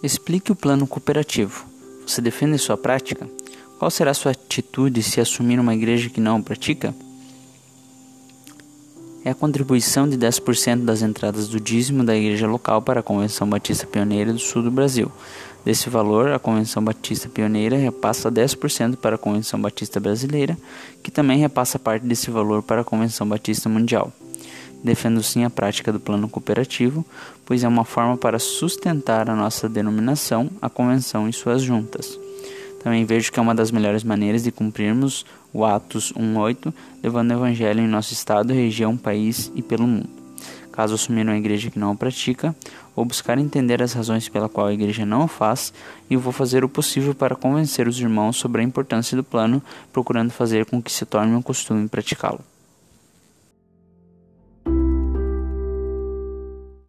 Explique o plano cooperativo. Você defende sua prática? Qual será sua atitude se assumir uma igreja que não pratica? É a contribuição de 10% das entradas do dízimo da igreja local para a Convenção Batista Pioneira do Sul do Brasil. Desse valor, a Convenção Batista Pioneira repassa 10% para a Convenção Batista Brasileira, que também repassa parte desse valor para a Convenção Batista Mundial. Defendo sim a prática do plano cooperativo, pois é uma forma para sustentar a nossa denominação, a convenção e suas juntas. Também vejo que é uma das melhores maneiras de cumprirmos o Atos 1.8, levando o Evangelho em nosso estado, região, país e pelo mundo. Caso assumir uma igreja que não o pratica, vou buscar entender as razões pela qual a igreja não o faz e vou fazer o possível para convencer os irmãos sobre a importância do plano, procurando fazer com que se torne um costume praticá-lo.